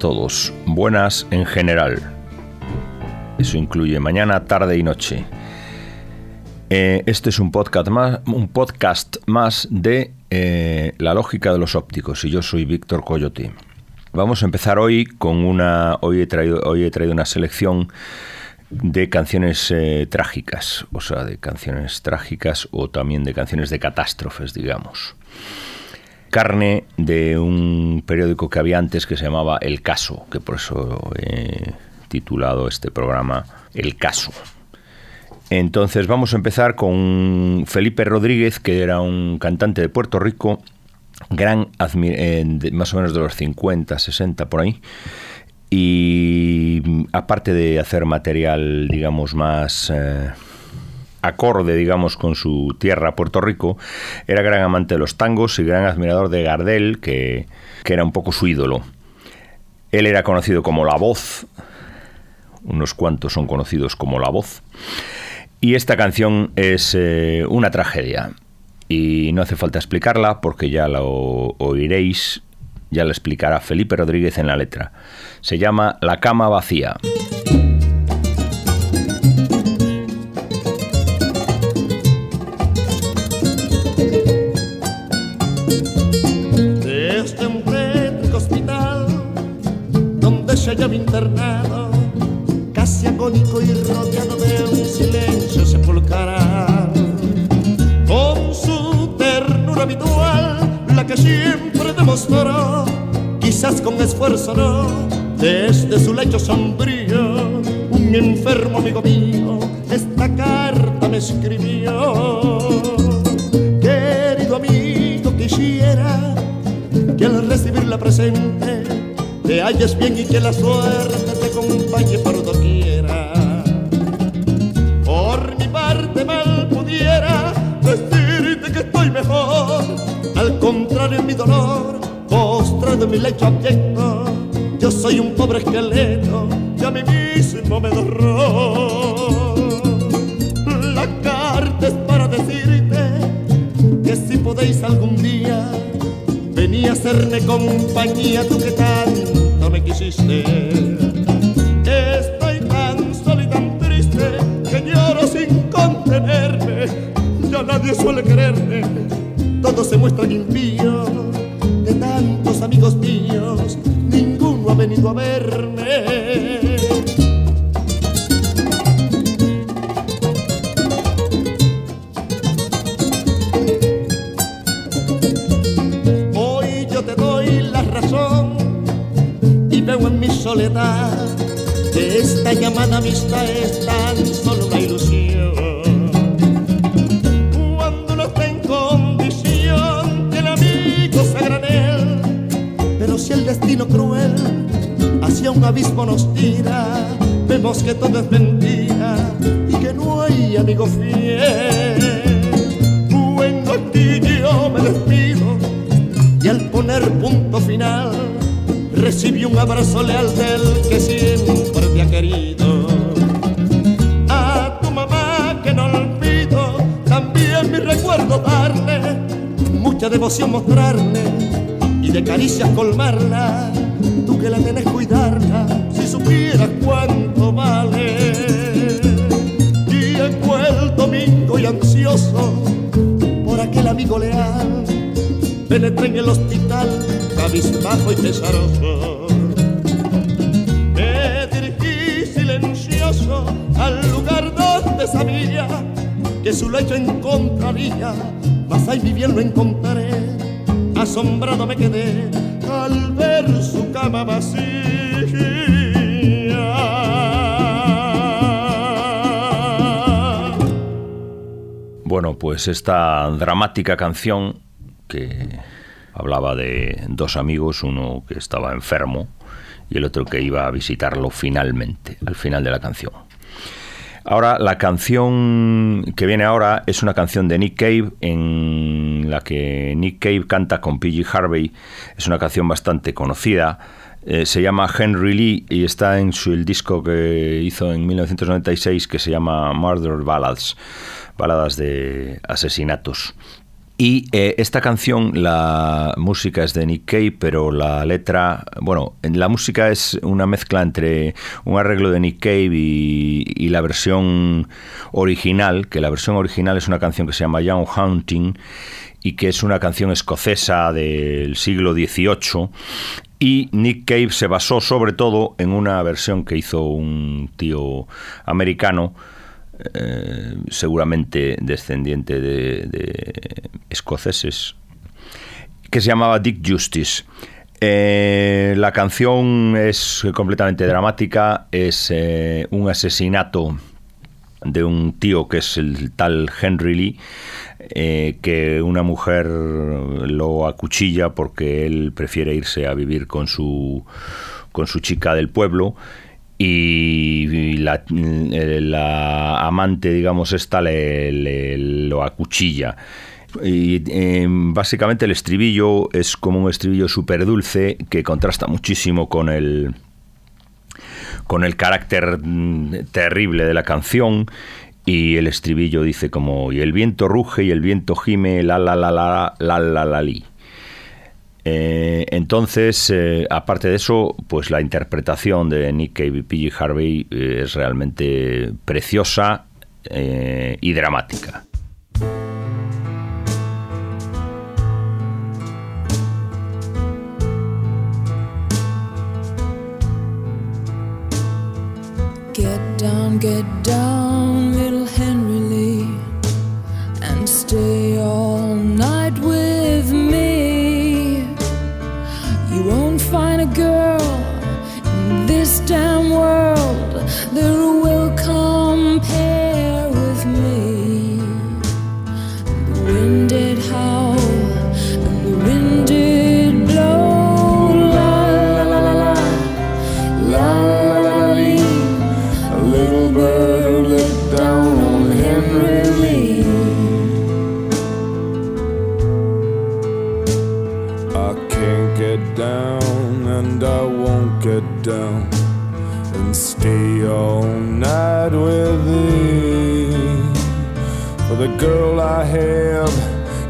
todos, buenas en general. Eso incluye mañana, tarde y noche. Eh, este es un podcast más, un podcast más de eh, La lógica de los ópticos y yo soy Víctor Coyote. Vamos a empezar hoy con una. Hoy he traído, hoy he traído una selección de canciones eh, trágicas, o sea, de canciones trágicas o también de canciones de catástrofes, digamos carne de un periódico que había antes que se llamaba El Caso, que por eso he titulado este programa El Caso. Entonces vamos a empezar con Felipe Rodríguez, que era un cantante de Puerto Rico, gran más o menos de los 50, 60 por ahí. Y aparte de hacer material, digamos, más... Eh, acorde, digamos, con su tierra, Puerto Rico, era gran amante de los tangos y gran admirador de Gardel, que, era un poco su ídolo. Él era conocido como La Voz, unos cuantos son conocidos como La Voz, y esta canción es eh, una tragedia. Y no hace falta explicarla porque ya lo oiréis, ya la explicará Felipe Rodríguez en la letra. Se llama La cama vacía. Mi internado, casi agónico y rodeado de un silencio sepulcral. Con su ternura habitual, la que siempre demostró, quizás con esfuerzo no, desde su lecho sombrío, un enfermo amigo mío, esta carta me escribió. Querido amigo, quisiera que al recibirla presente te halles bien y que la suerte te acompañe por doquiera. Por mi parte mal pudiera decirte que estoy mejor, al contrario mi dolor, postrado en mi lecho abyecto, yo soy un pobre esqueleto que a mí mismo me da La carta es para decirte que si podéis algún día venir a hacerme compañía, tú que tanto me quisiste. Estoy tan solo y tan triste que lloro sin contenerme. Ya nadie suele quererme, todos se muestran impíos. De tantos amigos míos, soledad, que esta llamada amistad es tan solo una ilusión. Cuando no está en condición que el amigo se granel, pero si el destino cruel hacia un abismo nos tira, vemos que todo es mentira y que no hay amigo fiel. Bueno, aquí yo me despido y al poner punto final recibí un abrazo leal del que siempre te ha querido. A tu mamá que no olvido, también mi recuerdo darle, mucha devoción mostrarle y de caricias colmarla. Tú que la tenés cuidarla, si supieras cuánto vale. Y el domingo y ansioso por aquel amigo leal, penetré en el hospital cabizbajo y pesaroso. Me dirigí silencioso al lugar donde sabía que su lecho encontraría, mas ahí mi bien lo encontraré. Asombrado me quedé al ver su cama vacía. Bueno, pues esta dramática canción hablaba de dos amigos, uno que estaba enfermo y el otro que iba a visitarlo finalmente, al final de la canción. Ahora, la canción que viene ahora es una canción de Nick Cave en la que Nick Cave canta con PG Harvey. Es una canción bastante conocida. Eh, se llama Henry Lee y está en su el disco que hizo en 1996 que se llama Murder Ballads, baladas de asesinatos. Y eh, esta canción, la música es de Nick Cave, pero la letra, bueno, la música es una mezcla entre un arreglo de Nick Cave y, la versión original, que la versión original es una canción que se llama Young Hunting y que es una canción escocesa del siglo XVIII. Y Nick Cave se basó sobre todo en una versión que hizo un tío americano eh, seguramente descendiente de, escoceses, que se llamaba Dick Justice. Eh, la canción es completamente dramática, es eh, un asesinato de un tío que es el tal Henry Lee, que una mujer lo acuchilla porque él prefiere irse a vivir con su, con su chica del pueblo y la, amante, digamos, esta le, lo acuchilla. Y em, básicamente el estribillo es como un estribillo súper dulce que contrasta muchísimo con el, con el carácter mm, terrible de la canción. Y el estribillo dice como, y el viento ruge y el viento gime, la la la la la la la li. Eh, entonces, eh, aparte de eso, pues la interpretación de Nick Cave y PG Harvey eh, es realmente preciosa y dramática.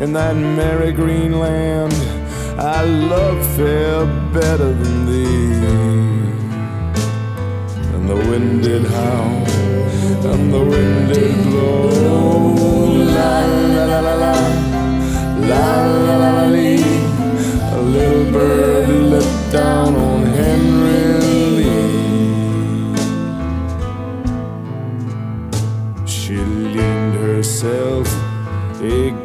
in that merry green land. I love fair better than thee. And the wind did howl, and the wind did blow. La la la la la, la la la la. A little bird let down.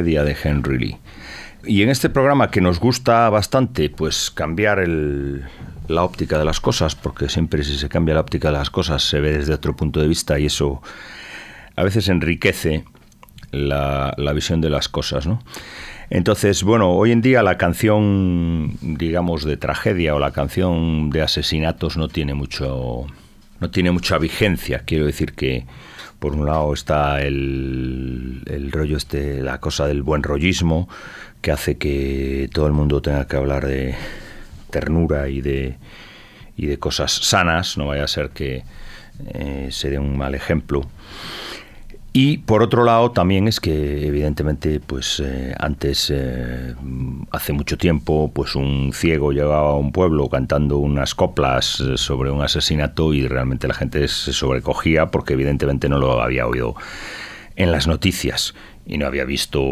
De Henry Lee. Y en este programa que nos gusta bastante, pues cambiar la óptica de las cosas, porque siempre si se cambia la óptica de las cosas se ve desde otro punto de vista y eso a veces enriquece la, la visión de las cosas, ¿no? Entonces, bueno, hoy en día la canción, digamos, de tragedia o la canción de asesinatos no tiene mucho, no tiene mucha vigencia. Quiero decir que por un lado está el, el rollo este, la cosa del buen rollismo, que hace que todo el mundo tenga que hablar de ternura y de, y de cosas sanas, no vaya a ser que eh, se dé un mal ejemplo. Y por otro lado también es que evidentemente pues eh, antes eh, hace mucho tiempo pues un ciego llegaba a un pueblo cantando unas coplas eh, sobre un asesinato y realmente la gente se sobrecogía porque evidentemente no lo había oído en las noticias y no había visto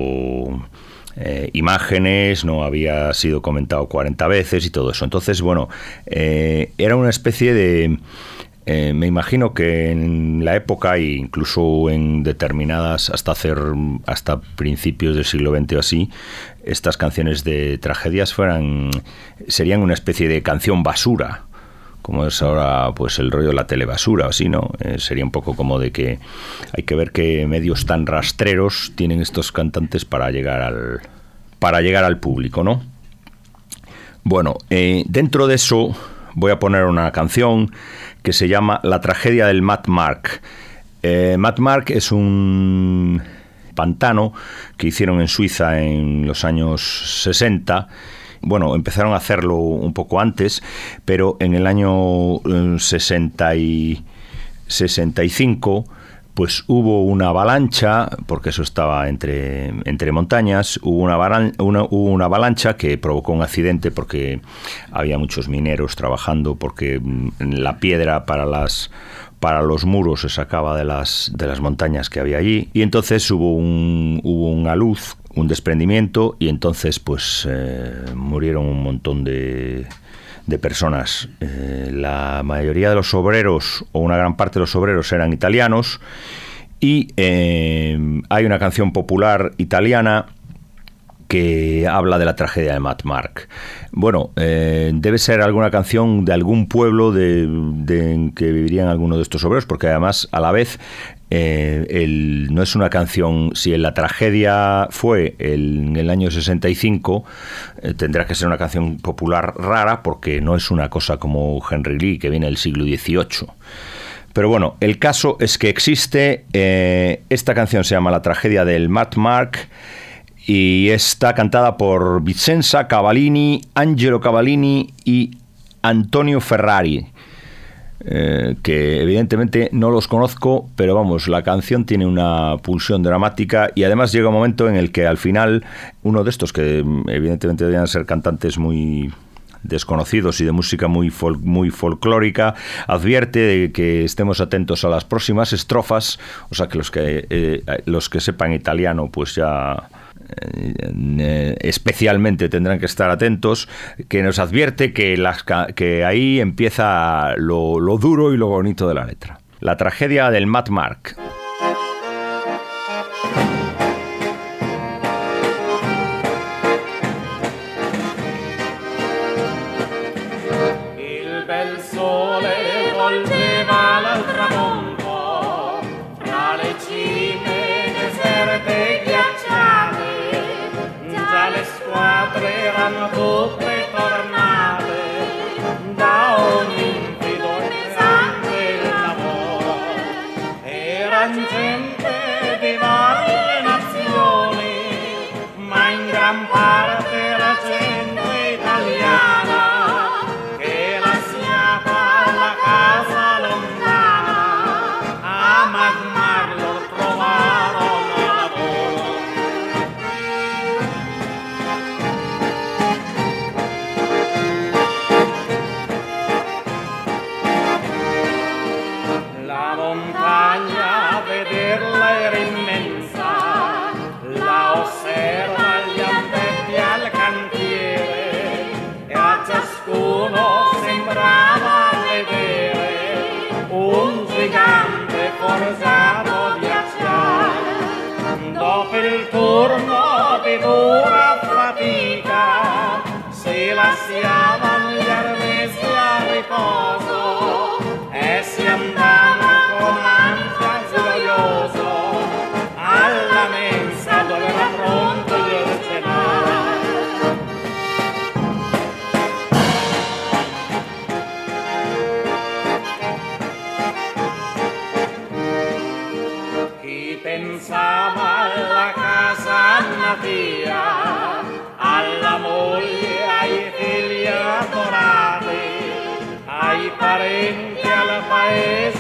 imágenes, no había sido comentado 40 veces y todo eso. Entonces, bueno, era una especie de eh, me imagino que en la época e incluso en determinadas, hasta hacer hasta principios del siglo XX o así, estas canciones de tragedias fueran serían una especie de canción basura como es ahora pues el rollo de la telebasura o así, ¿no? Eh, sería un poco como de que hay que ver qué medios tan rastreros tienen estos cantantes para llegar al para llegar al público, ¿no? Bueno, eh, dentro de eso voy a poner una canción que se llama La tragedia del Matt Mark. Eh, Matt Mark es un pantano que hicieron en Suiza en los años 60. Bueno, empezaron a hacerlo un poco antes, pero en el año 60 eh, y 65 pues hubo una avalancha, porque eso estaba entre, entre montañas, hubo una, una, hubo una avalancha que provocó un accidente porque había muchos mineros trabajando, porque mm, la piedra para las para los muros se sacaba de las, de las montañas que había allí. Y entonces hubo, un, hubo una luz, un desprendimiento y entonces pues eh, murieron un montón de, de personas. Eh, la mayoría de los obreros, o una gran parte de los obreros, eran italianos. Y eh, hay una canción popular italiana que habla de la tragedia de Matt Mark. Bueno, eh, debe ser alguna canción de algún pueblo de, en que vivirían algunos de estos obreros, porque además a la vez eh, no es una canción, si la tragedia fue en el año 65, eh, tendrá que ser una canción popular rara porque no es una cosa como Henry Lee que viene del siglo XVIII. Pero bueno, el caso es que existe, esta canción se llama La tragedia del Matt Mark, y está cantada por Vicenza Cavallini, Angelo Cavallini y Antonio Ferrari. Eh, que evidentemente no los conozco, pero vamos, la canción tiene una pulsión dramática y además llega un momento en el que al final uno de estos que mm, evidentemente debían ser cantantes muy desconocidos y de música muy, muy folclórica, advierte de que estemos atentos a las próximas estrofas, o sea que los que, eh, los que sepan italiano pues ya especialmente tendrán que estar atentos, que nos advierte que, las, ahí empieza lo, lo duro y lo bonito de la letra. La tragedia del Matt Mark. Al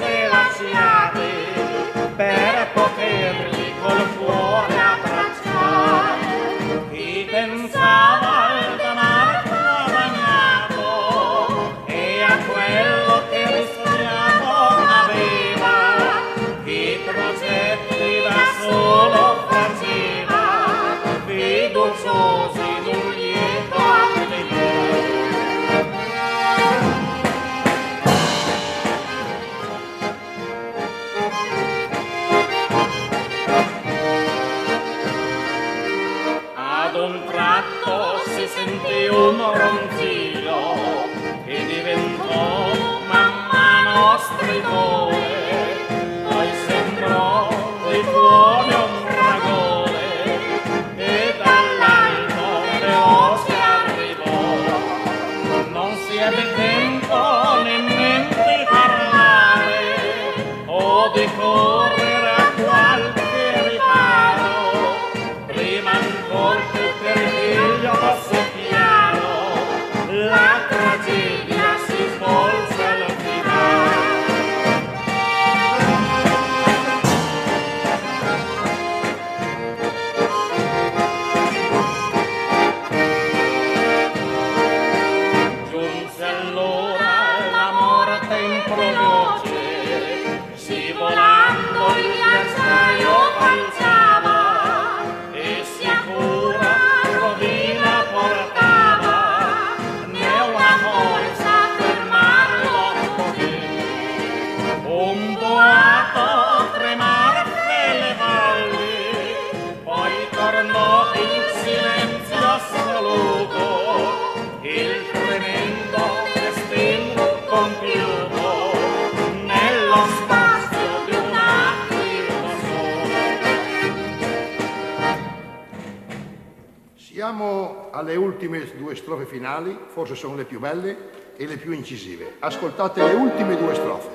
alle ultime due strofe finali, forse sono le più belle e le più incisive. Ascoltate le ultime due strofe.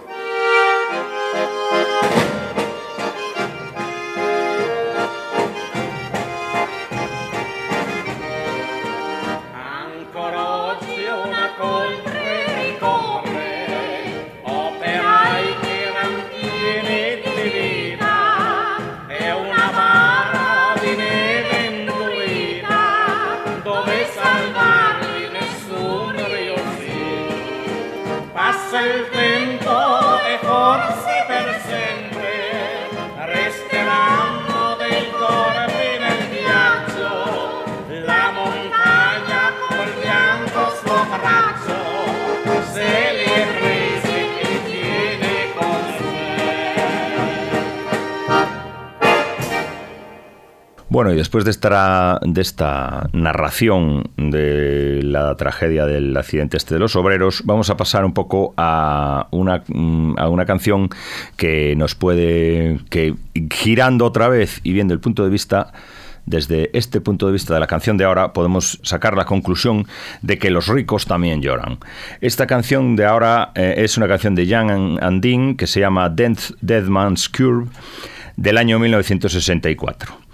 Y después de esta, narración de la tragedia del accidente este de los obreros, vamos a pasar un poco a una, mm, a una canción que nos puede, que girando otra vez y viendo el punto de vista desde este punto de vista de la canción de ahora podemos sacar la conclusión de que los ricos también lloran. Esta canción de ahora eh, es una canción de Jan Andin que se llama Dead, Dead Man's Curve del año 1964.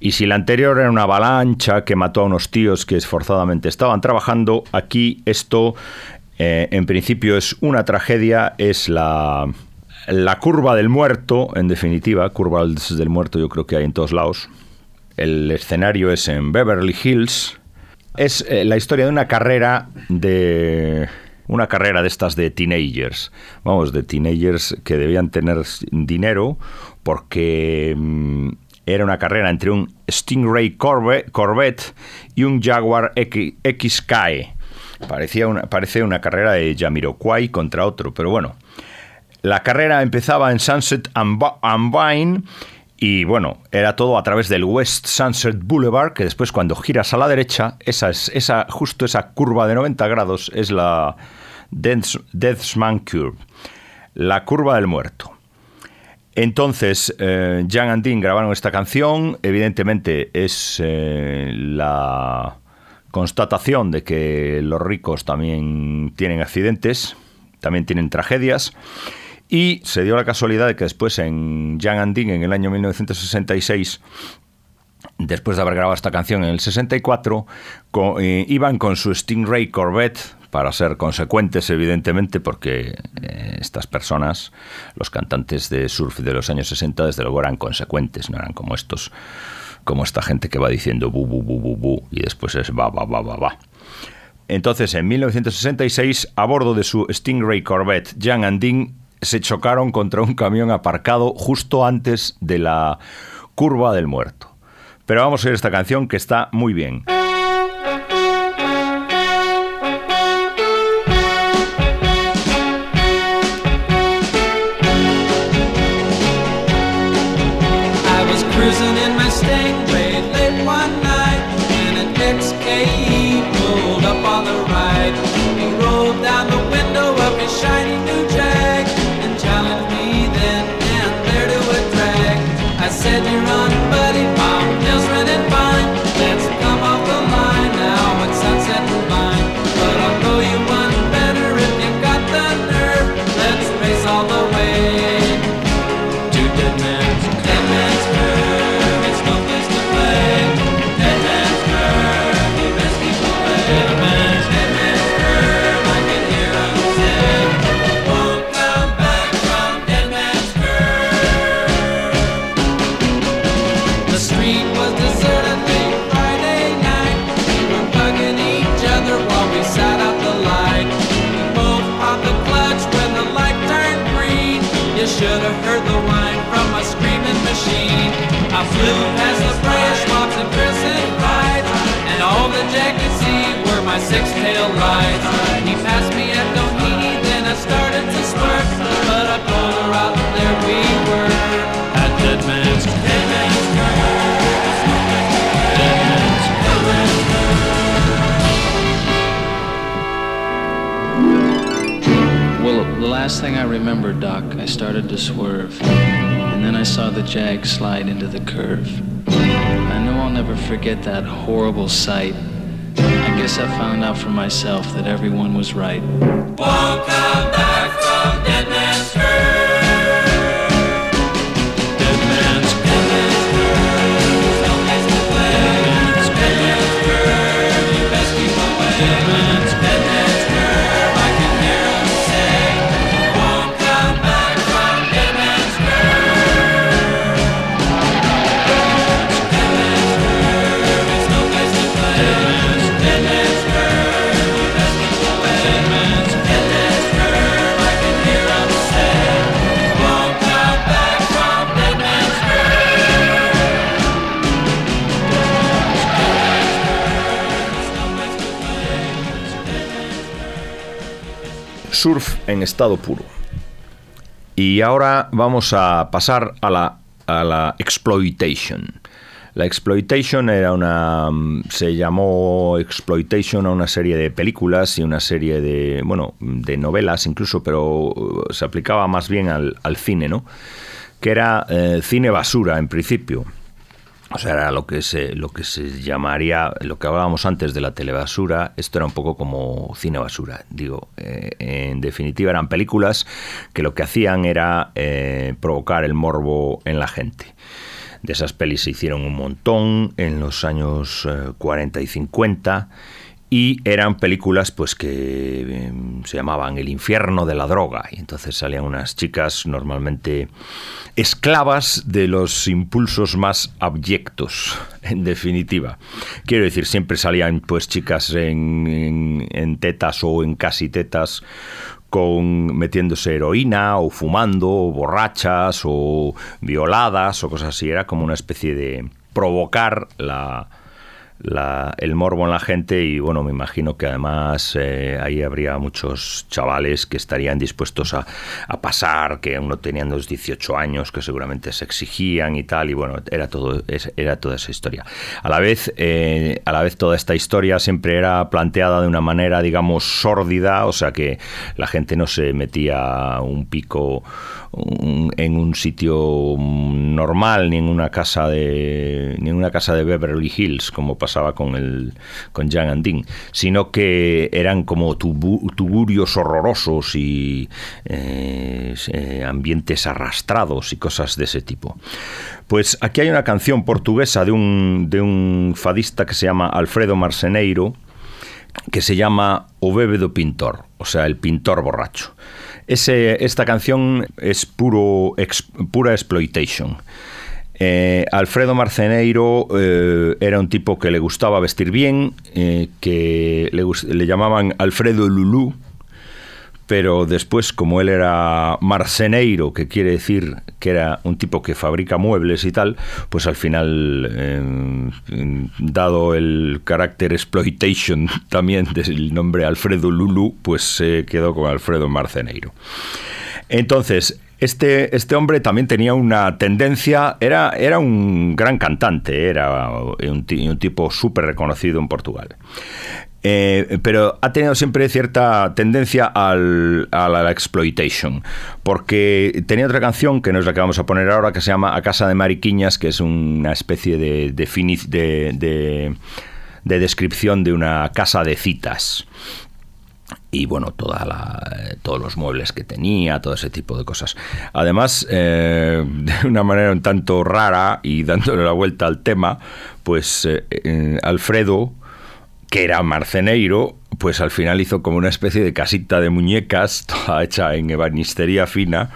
Y si la anterior era una avalancha que mató a unos tíos que esforzadamente estaban trabajando, aquí esto eh, en principio es una tragedia, es la, la curva del muerto, en definitiva, curvas del muerto yo creo que hay en todos lados. El escenario es en Beverly Hills. Es eh, la historia de una carrera de una carrera de estas de teenagers, vamos, de teenagers que debían tener dinero porque mm, era una carrera entre un Stingray Corve- Corvette y un Jaguar X, XKE. Parecía una, parece una carrera de Jamiroquai contra otro, pero bueno. La carrera empezaba en Sunset and, Vine Y bueno, era todo a través del West Sunset Boulevard, que después cuando giras a la derecha, esa es esa justo esa curva de 90 grados es la Death's, Deathsman Curve, la curva del muerto. Entonces, eh, Jan and Dean grabaron esta canción. Evidentemente es eh, la constatación de que los ricos también tienen accidentes, también tienen tragedias. Y se dio la casualidad de que después en Jan and en el año 1966, después de haber grabado esta canción en el 64, co- eh, iban con su Stingray Corvette, para ser consecuentes, evidentemente, porque eh, estas personas, los cantantes de surf de los años 60, desde luego eran consecuentes, no eran como estos, como esta gente que va diciendo bu, bu, bu, bu, bu, y después es va, va, va, va, va. Entonces, en 1966, a bordo de su Stingray Corvette, Jan and Dean se chocaron contra un camión aparcado justo antes de la curva del muerto. Pero vamos a oír esta canción que está muy bien. Cruising in my Stingray late one night when an XKE pulled up on the right. He rolled down the window of his shiny new Jag and challenged me then and there to a drag. I said, "You're on, six-tail. He passed me at then I started to swerve, but I pulled her out, and there we were at Dead Man's Dead Man's Well, the last thing I remember, Doc, I started to swerve. And then I saw the Jag slide into the curve. I know I'll never forget that horrible sight. I guess I found out for myself that everyone was right. Back from surf en estado puro. Y ahora vamos a pasar a la, a la exploitation. La exploitation era una. mm, se llamó exploitation a una serie de películas y una serie de. bueno, de novelas incluso, pero uh, se aplicaba más bien al, al cine, ¿no? Que era eh, cine basura en principio. O sea, era lo que se, lo que se llamaría, lo que hablábamos antes de la telebasura, esto era un poco como cine basura. Digo, eh, en definitiva eran películas que lo que hacían era eh, provocar el morbo en la gente. De esas pelis se hicieron un montón en los años eh, 40 y 50 y eran películas pues que eh, se llamaban El infierno de la droga. Y entonces salían unas chicas normalmente esclavas de los impulsos más abyectos en definitiva. Quiero decir siempre salían pues chicas en, en- en tetas o en casi tetas con metiéndose heroína o fumando o borrachas o violadas o cosas así. Era como una especie de provocar la el morbo en la gente y bueno, me imagino que además eh, ahí habría muchos chavales que estarían dispuestos a, pasar, que aún no tenían los 18 años, que seguramente se exigían y tal, y bueno, era todo era toda esa historia. A la vez, eh, a la vez toda esta historia siempre era planteada de una manera, digamos, sórdida, o sea que la gente no se metía un pico en un sitio normal ni en una casa de ni en una casa de Beverly Hills como pasaba con el con Jan and Dean, sino que eran como tubu- tuburios horrorosos y eh, eh, ambientes arrastrados y cosas de ese tipo. Pues aquí hay una canción portuguesa de un, de un fadista que se llama Alfredo Marceneiro, que se llama O bebe do pintor, o sea, el pintor borracho. Ese, esta canción es puro pura exploitation. Eh, Alfredo Marceneiro eh, era un tipo que le gustaba vestir bien, eh, que le, le llamaban Alfredo Lulú, pero después, como él era marceneiro, que quiere decir que era un tipo que fabrica muebles y tal, pues al final, eh, dado el carácter exploitation también del nombre Alfredo Lulu, pues se quedó con Alfredo Marceneiro. Entonces, este, este hombre también tenía una tendencia, era, era un gran cantante, era un, un tipo súper reconocido en Portugal. Eh, pero ha tenido siempre cierta tendencia al, a la, exploitation, porque tenía otra canción que no es la que vamos a poner ahora, que se llama A Casa de Mariquiñas, que es una especie de, de, de- de- de descripción de una casa de citas y bueno, toda la, todos los muebles que tenía, todo ese tipo de cosas. Además, eh, de una manera un tanto rara y dándole la vuelta al tema, pues eh, Alfredo, que era marceneiro, pues al final hizo como una especie de casita de muñecas, toda hecha en ebanistería fina,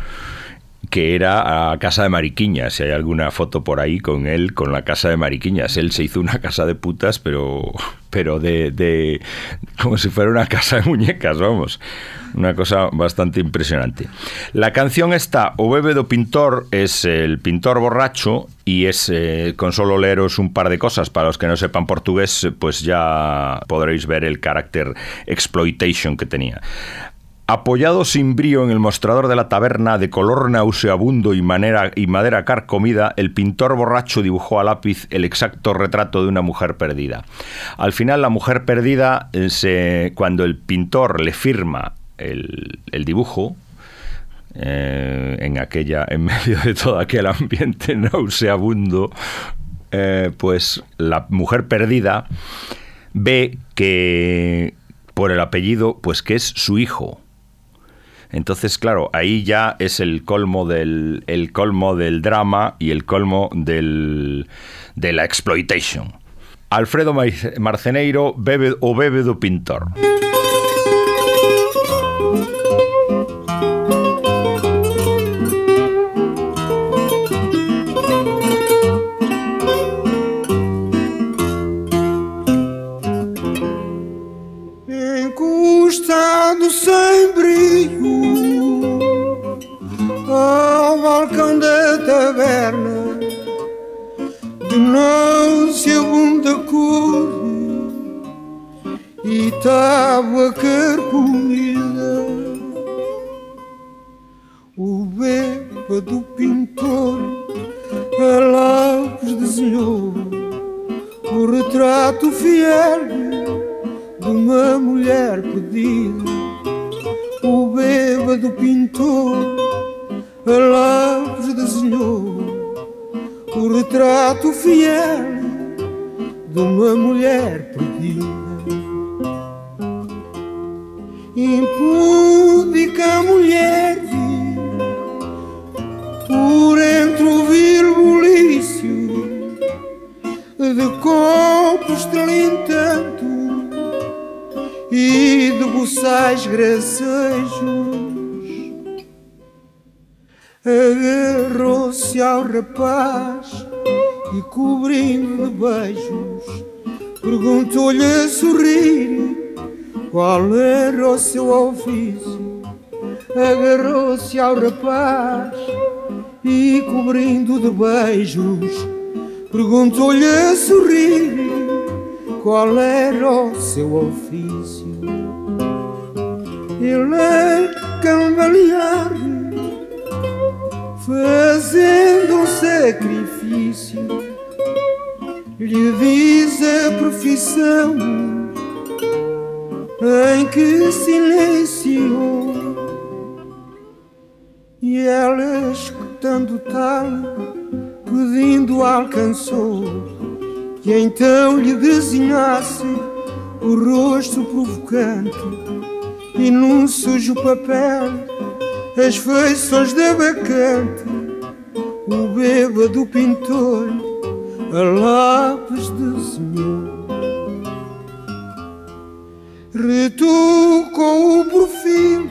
que era a Casa de Mariquiñas. Si hay alguna foto por ahí con él, con la Casa de Mariquiñas. Él se hizo una casa de putas, pero, pero de, de como si fuera una casa de muñecas, vamos. Una cosa bastante impresionante. La canción esta, O Bebe do Pintor, es el pintor borracho y es, eh, con solo leeros un par de cosas, para los que no sepan portugués, pues ya podréis ver el carácter exploitation que tenía. Apoyado sin brío en el mostrador de la taberna, de color nauseabundo y, manera, y madera carcomida, el pintor borracho dibujó a lápiz el exacto retrato de una mujer perdida. Al final, la mujer perdida, eh, se- cuando el pintor le firma el, dibujo, eh, en aquella, en medio de todo aquel ambiente nauseabundo, eh, pues la mujer perdida ve que por el apellido, pues que es su hijo. Entonces, claro, ahí ya es el colmo del, el colmo del drama y el colmo del, de la exploitation. Alfredo Mar- Marceneiro bebe o bebe do pintor. Encostado sem ao balcão da taberna de nauseabunda cor e tábua carcomida o bêbado pintor a lápis desenhou o retrato fiel de uma mulher perdida. O bêbado pintor lápis desenhou o retrato fiel de uma mulher perdida. Impúdica mulher por entre o vil bulício de copos estrelintando e de buçais gracejos agarrou-se ao rapaz e cobrindo de beijos perguntou-lhe a sorrir qual era o seu ofício agarrou-se ao rapaz e cobrindo de beijos perguntou-lhe a sorrir qual era o seu ofício. Ele é cambalear, fazendo um sacrifício, lhe diz a profissão em que silenciou. E ela, escutando tal, pedindo, alcançou que então lhe desenhasse o rosto provocante e num sujo papel as feições da bacante. O bêbado pintor a lápis desenhou. Retucou o perfil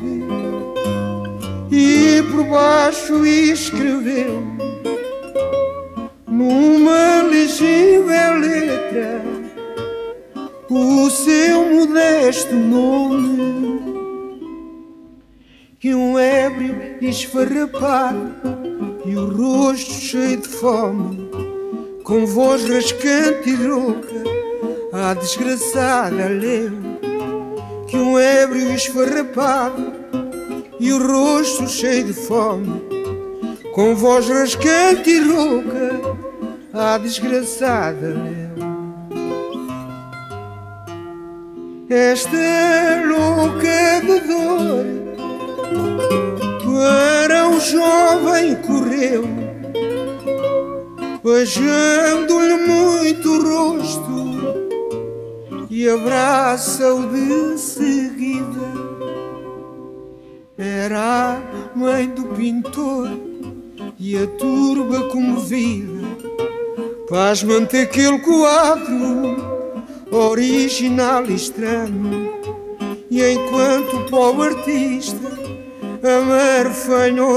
e por baixo escreveu numa legível letra o seu modesto nome que um ébrio esfarrapado e o rosto cheio de fome com voz rascante e rouca a desgraçada leu que um ébrio esfarrapado e o rosto cheio de fome com voz rascante e rouca a desgraçada leu. Esta louca de dor para o jovem correu beijando-lhe muito o rosto e abraça-o de seguida. Era a mãe do pintor e a turba comovida pasmante aquele quadro original e estranho. E enquanto o pobre artista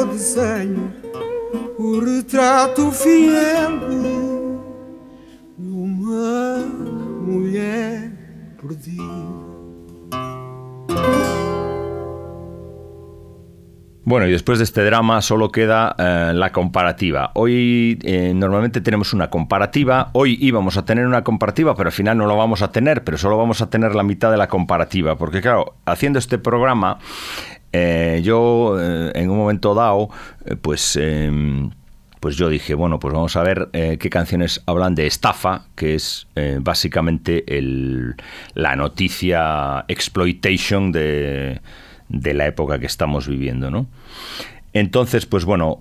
desenho o retrato fiel de uma mulher perdida Bueno, y después de este drama solo queda eh, la comparativa. Hoy eh, normalmente tenemos una comparativa, hoy íbamos a tener una comparativa, pero al final no lo vamos a tener, pero solo vamos a tener la mitad de la comparativa, porque claro, haciendo este programa, eh, yo eh, en un momento dado, eh, pues... em, pues yo dije, bueno, pues vamos a ver qué canciones hablan de estafa, que es básicamente el- la noticia exploitation de, de la época que estamos viviendo, ¿no? Entonces, pues bueno,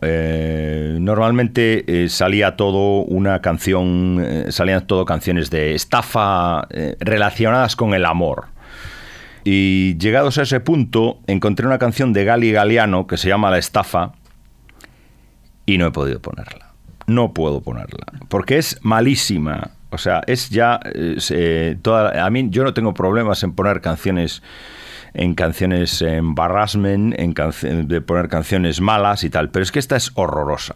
normalmente salía todo una canción, salían todo canciones de estafa relacionadas con el amor. Y llegados a ese punto, encontré una canción de Gali Galiano que se llama La estafa, y no he podido ponerla. No puedo ponerla. Porque es malísima. O sea, es ya. eh, toda, a mí, yo no tengo problemas en poner canciones. En canciones en barrasmen, en de poner canciones malas y tal. Pero es que esta es horrorosa.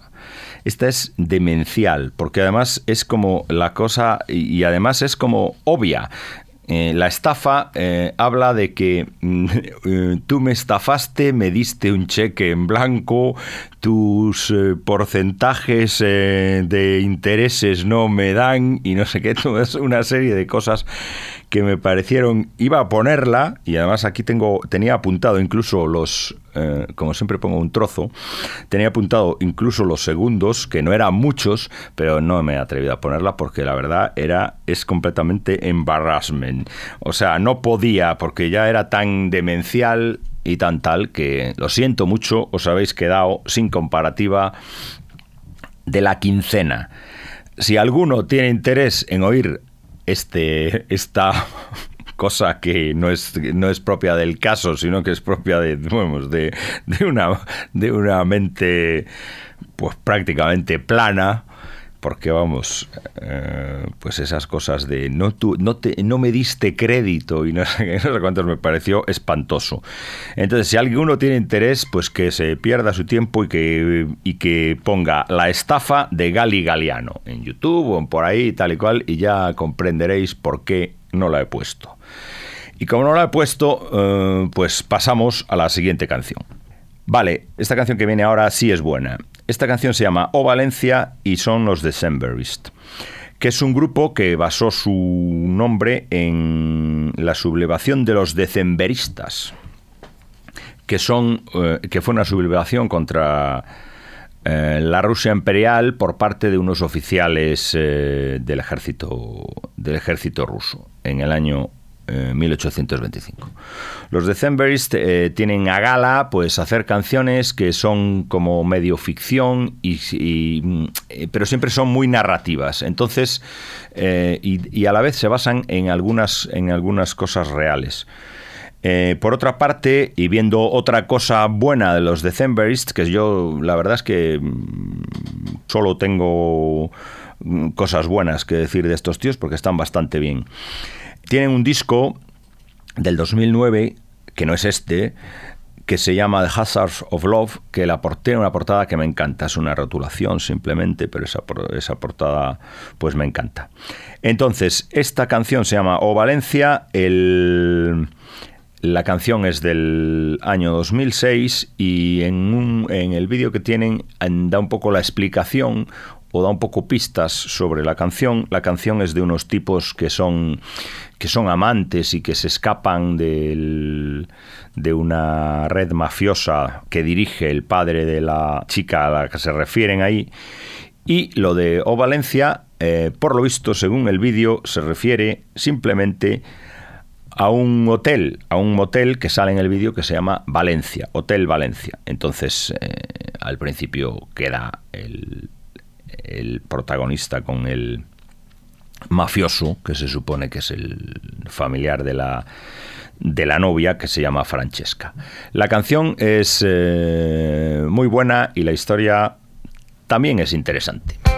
Esta es demencial. Porque además es como la cosa. Y además es como obvia. Eh, la estafa eh, habla de que mm, eh, tú me estafaste, me diste un cheque en blanco, tus porcentajes de intereses no me dan y no sé qué, todo es una serie de cosas que me parecieron, iba a ponerla y además aquí tengo, tenía apuntado incluso los, eh, como siempre pongo un trozo, tenía apuntado incluso los segundos, que no eran muchos, pero no me he atrevido a ponerla porque la verdad era, es completamente embarrassment. O sea, no podía porque ya era tan demencial y tan tal que, lo siento mucho, os habéis quedado sin comparativa de la quincena. Si alguno tiene interés en oír este, esta cosa que no es, no es propia del caso, sino que es propia de, de, de una, de una mente pues prácticamente plana, porque vamos, eh, pues esas cosas de no, tú, no, te, no me diste crédito y no sé, no sé cuántos me pareció espantoso. Entonces, si alguno tiene interés, pues que se pierda su tiempo y que, y que ponga la estafa de Gali Galiano en YouTube o por ahí tal y cual y ya comprenderéis por qué no la he puesto. Y como no la he puesto, eh, pues pasamos a la siguiente canción. Vale, esta canción que viene ahora sí es buena. Esta canción se llama O Valencia y son los Decemberist. que es un grupo que basó su nombre en la sublevación de los decemberistas, que, son, eh, que fue una sublevación contra eh, la Rusia imperial por parte de unos oficiales eh, del, ejército, del ejército ruso en el año eh, 1825. Los Decemberists eh, tienen a gala pues hacer canciones que son como medio ficción y, eh, pero siempre son muy narrativas. Entonces eh, y, a la vez se basan en algunas en algunas cosas reales. Eh, por otra parte, y viendo otra cosa buena de los Decemberists, que yo la verdad es que mm, solo tengo mm, cosas buenas que decir de estos tíos porque están bastante bien. Tienen un disco del 2009, que no es este, que se llama The Hazards of Love, que la tiene una portada que me encanta. Es una rotulación simplemente, pero esa, esa portada pues me encanta. Entonces, esta canción se llama O Valencia, el... La canción es del año 2006 y en, un- en el vídeo que tienen en- da un poco la explicación o da un poco pistas sobre la canción. La canción es de unos tipos que son, que son amantes y que se escapan del- de una red mafiosa que dirige el padre de la chica a la que se refieren ahí. Y lo de O Valencia, eh, por lo visto, según el vídeo, se refiere simplemente a un hotel, a un motel que sale en el vídeo que se llama Valencia, Hotel Valencia. Entonces, eh, al principio queda el, el protagonista con el mafioso, que se supone que es el familiar de la, de la novia, que se llama Francesca. La canción es eh, muy buena y la historia también es interesante.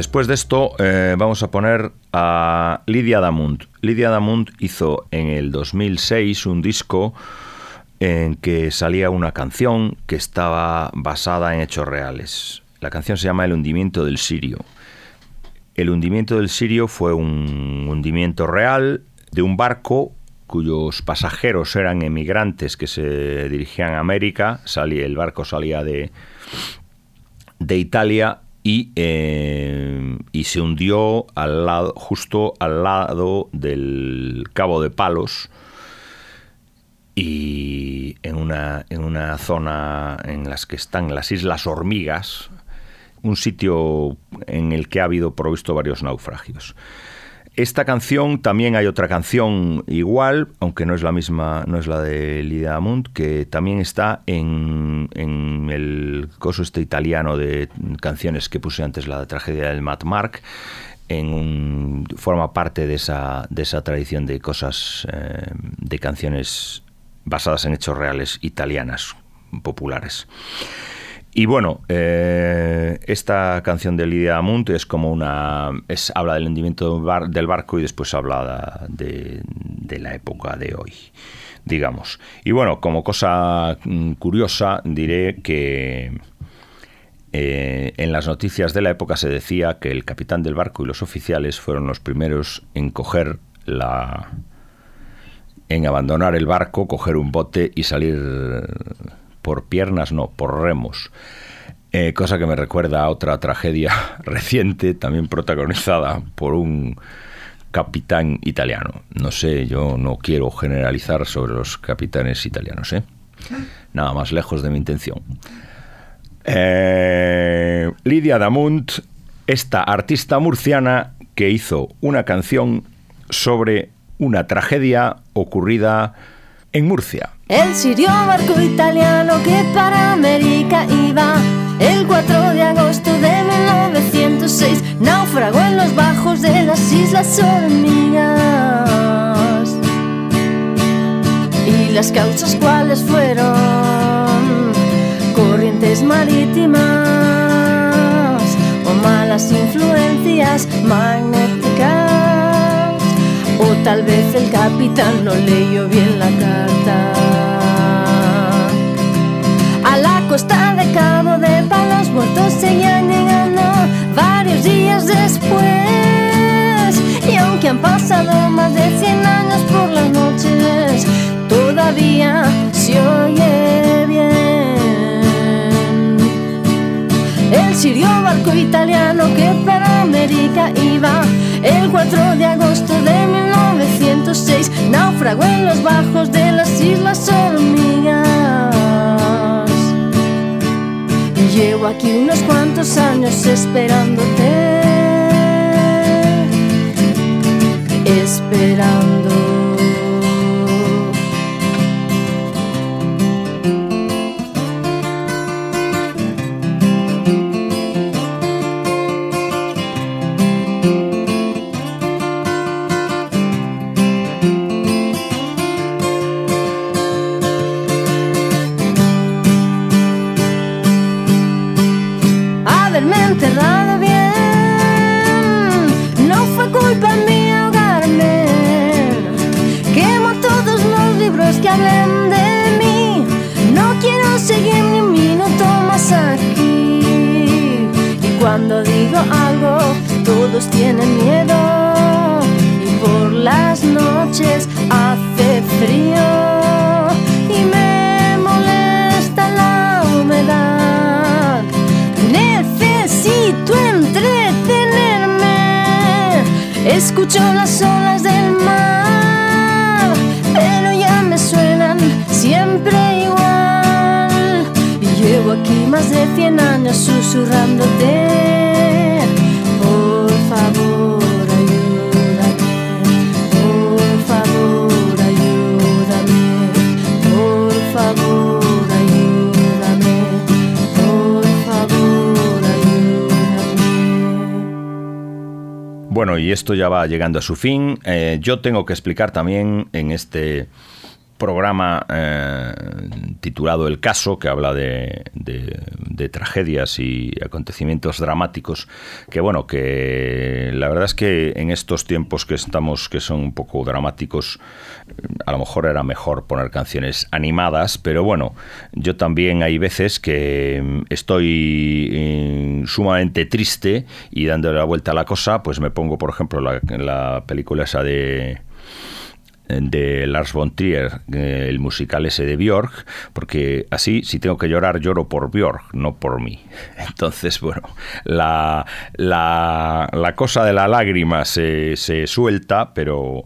Después de esto eh, vamos a poner a Lidia Damund. Lidia Damund hizo en el 2006 un disco en que salía una canción que estaba basada en hechos reales. La canción se llama El hundimiento del Sirio. El hundimiento del Sirio fue un hundimiento real de un barco cuyos pasajeros eran emigrantes que se dirigían a América. El barco salía de, de Italia y, eh, y se hundió al lado, justo al lado del Cabo de Palos y en una, en una zona en las que están las Islas Hormigas, un sitio en el que ha habido provisto varios naufragios. Esta canción, también hay otra canción igual, aunque no es la misma, no es la de Lidia Amund, que también está en, en el coso este italiano de canciones que puse antes, la tragedia del Matt Mark, en forma parte de esa, de esa tradición de cosas, eh, de canciones basadas en hechos reales italianas populares. Y bueno, eh, esta canción de Lidia Amunt es como una. Es, habla del hundimiento del, bar- del barco y después habla de, de la época de hoy, digamos. Y bueno, como cosa mm, curiosa, diré que eh, en las noticias de la época se decía que el capitán del barco y los oficiales fueron los primeros en coger la. en abandonar el barco, coger un bote y salir por piernas, no, por remos. Eh, cosa que me recuerda a otra tragedia reciente, también protagonizada por un capitán italiano. No sé, yo no quiero generalizar sobre los capitanes italianos, ¿eh? Nada más lejos de mi intención. Eh, Lidia Damunt, esta artista murciana que hizo una canción sobre una tragedia ocurrida en Murcia. El sirio barco italiano que para América iba el 4 de agosto de 1906 naufragó en los bajos de las Islas Hormigas. Y las causas cuáles fueron corrientes marítimas o malas influencias magnéticas o tal vez el capitán no leyó bien la carta. A la costa de Cabo de Palos muertos seguían llegando varios días después. Y aunque han pasado más de 100 años por las noches, todavía se oye El sirio barco italiano que para América iba el 4 de agosto de 1906 naufragó en los bajos de las Islas Hormigas. Y llevo aquí unos cuantos años esperándote, esperando. Haberme enterrado bien. No fue culpa mía ahogarme. Quemo todos los libros que hablen de mí. No quiero seguir ni un minuto más aquí. Y cuando digo algo, todos tienen miedo. Y por las noches hace frío. Escucho las olas del mar, pero ya me suenan siempre igual. Y llevo aquí más de 100 años susurrándote. Bueno, y esto ya va llegando a su fin. Eh, yo tengo que explicar también en este programa eh, titulado El caso, que habla de, de- tragedias y acontecimientos dramáticos, que bueno, que la verdad es que en estos tiempos que estamos, que son un poco dramáticos, a lo mejor era mejor poner canciones animadas, pero bueno, yo también hay veces que mm, estoy eh, sumamente triste y dándole la vuelta a la cosa, pues me pongo, por ejemplo, la, la película esa de de Lars von Trier, eh, el musical ese de Björk, porque así si tengo que llorar lloro por Björk, no por mí. Entonces, bueno, la, la, cosa de la lágrima se, se suelta, pero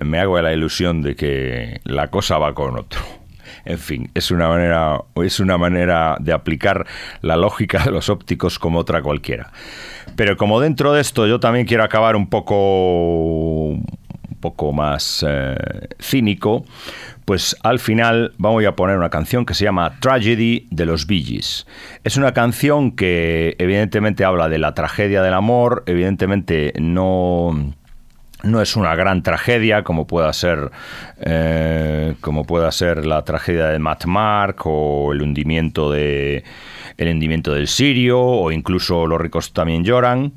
me hago la ilusión de que la cosa va con otro. En fin, es una manera, es una manera de aplicar la lógica de los ópticos como otra cualquiera. Pero como dentro de esto yo también quiero acabar un poco poco más eh, cínico, pues al final vamos a poner una canción que se llama Tragedy de los Bee. Es una canción que evidentemente habla de la tragedia del amor, evidentemente no no es una gran tragedia como pueda ser eh, como pueda ser la tragedia de Matt Mark o el hundimiento de el hundimiento del Sirio o incluso los ricos también lloran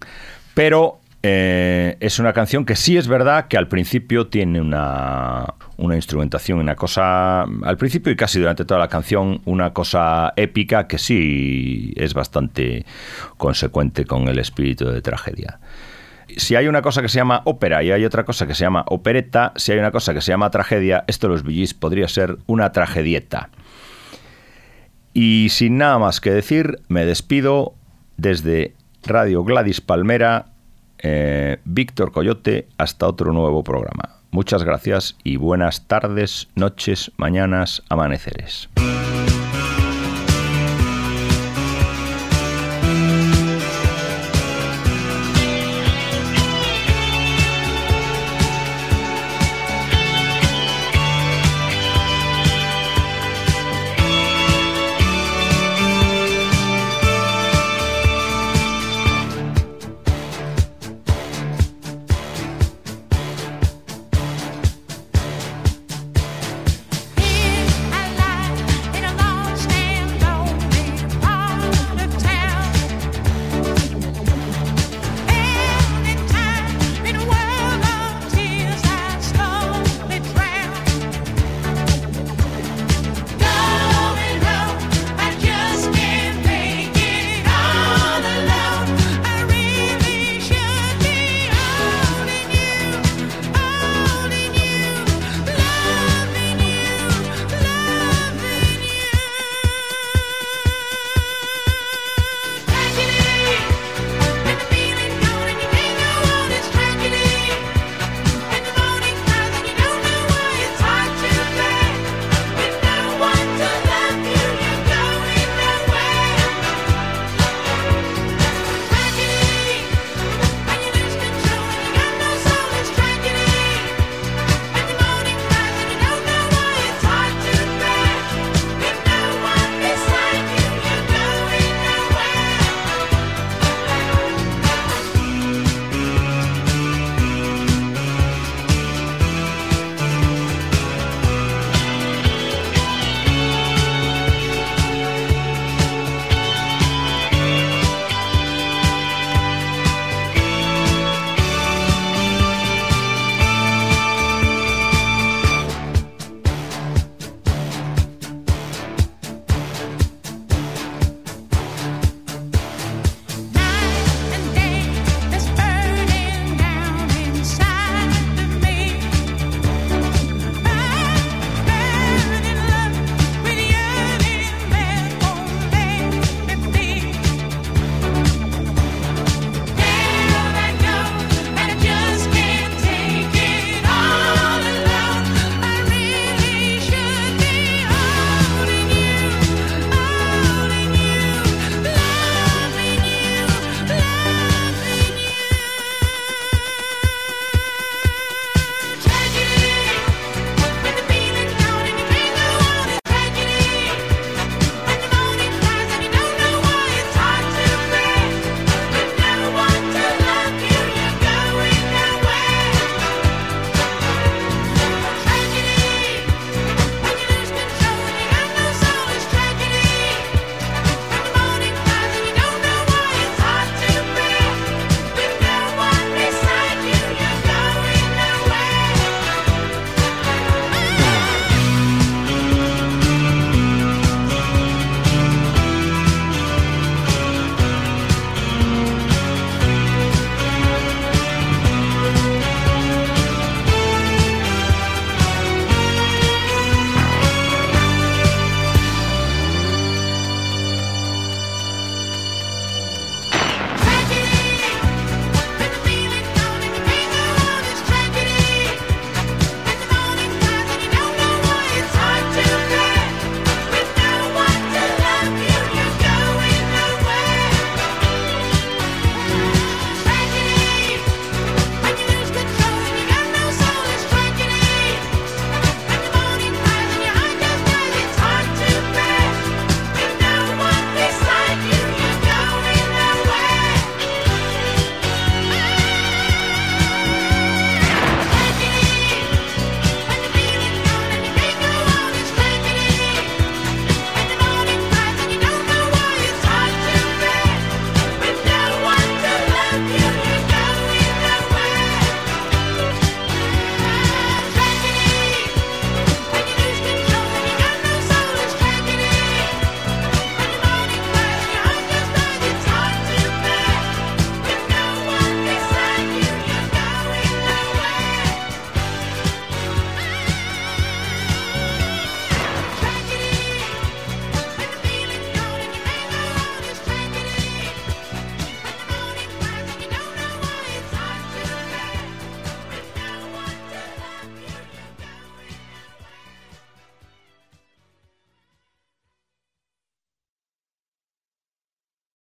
pero eh, es una canción que sí es verdad que al principio tiene una, una instrumentación, una cosa, al principio y casi durante toda la canción, una cosa épica que sí es bastante consecuente con el espíritu de tragedia si hay una cosa que se llama ópera y hay otra cosa que se llama opereta, si hay una cosa que se llama tragedia, esto de los Billys podría ser una tragedieta. Y sin nada más que decir, me despido desde Radio Gladys Palmera, eh, Víctor Coyote, hasta otro nuevo programa. Muchas gracias y buenas tardes, noches, mañanas, amaneceres.